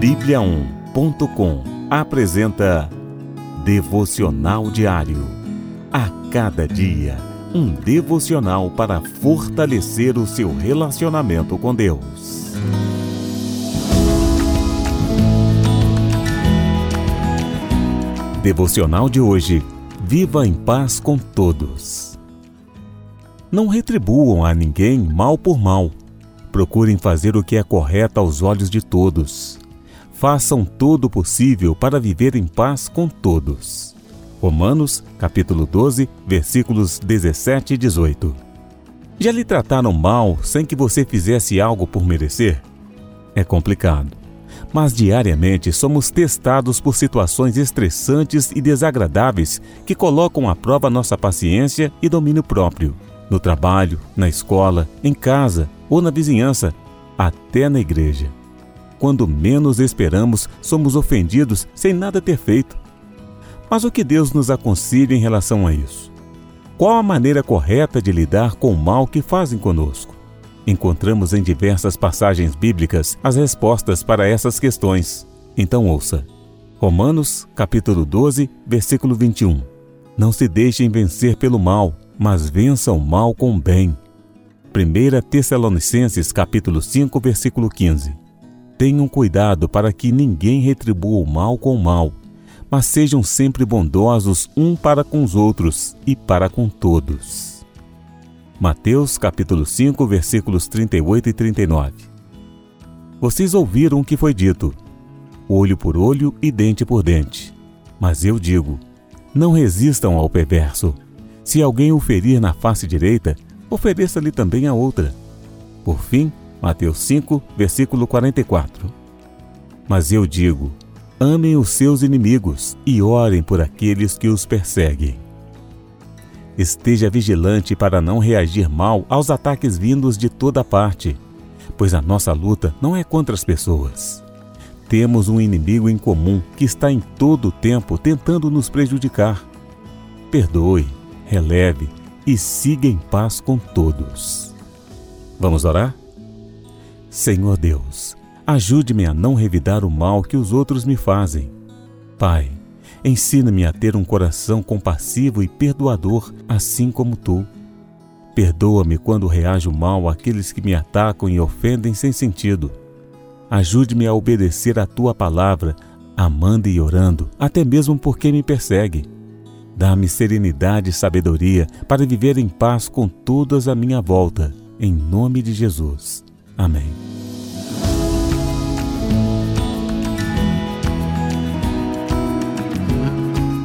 Bíblia1.com apresenta Devocional Diário. A cada dia, um devocional para fortalecer o seu relacionamento com Deus. Devocional de hoje. Viva em paz com todos. Não retribuam a ninguém mal por mal procurem fazer o que é correto aos olhos de todos. Façam todo o possível para viver em paz com todos. Romanos, capítulo 12, versículos 17 e 18. Já lhe trataram mal sem que você fizesse algo por merecer? É complicado. Mas diariamente somos testados por situações estressantes e desagradáveis que colocam à prova nossa paciência e domínio próprio no trabalho, na escola, em casa ou na vizinhança, até na igreja. Quando menos esperamos, somos ofendidos sem nada ter feito. Mas o que Deus nos aconselha em relação a isso? Qual a maneira correta de lidar com o mal que fazem conosco? Encontramos em diversas passagens bíblicas as respostas para essas questões. Então ouça. Romanos, capítulo 12, versículo 21. Não se deixem vencer pelo mal, mas vença o mal com o bem. 1 Tessalonicenses capítulo 5, versículo 15. Tenham cuidado para que ninguém retribua o mal com o mal, mas sejam sempre bondosos um para com os outros e para com todos. Mateus capítulo 5, versículos 38 e 39. Vocês ouviram o que foi dito: olho por olho e dente por dente. Mas eu digo: não resistam ao perverso se alguém o ferir na face direita, ofereça-lhe também a outra. Por fim, Mateus 5, versículo 44. Mas eu digo: amem os seus inimigos e orem por aqueles que os perseguem. Esteja vigilante para não reagir mal aos ataques vindos de toda parte, pois a nossa luta não é contra as pessoas. Temos um inimigo em comum que está em todo o tempo tentando nos prejudicar. Perdoe, releve e siga em paz com todos. Vamos orar? Senhor Deus, ajude-me a não revidar o mal que os outros me fazem. Pai, ensina-me a ter um coração compassivo e perdoador, assim como tu. Perdoa-me quando reajo mal àqueles que me atacam e ofendem sem sentido. Ajude-me a obedecer a tua palavra, amando e orando, até mesmo por quem me persegue. Dá-me serenidade e sabedoria para viver em paz com todas à minha volta. Em nome de Jesus. Amém.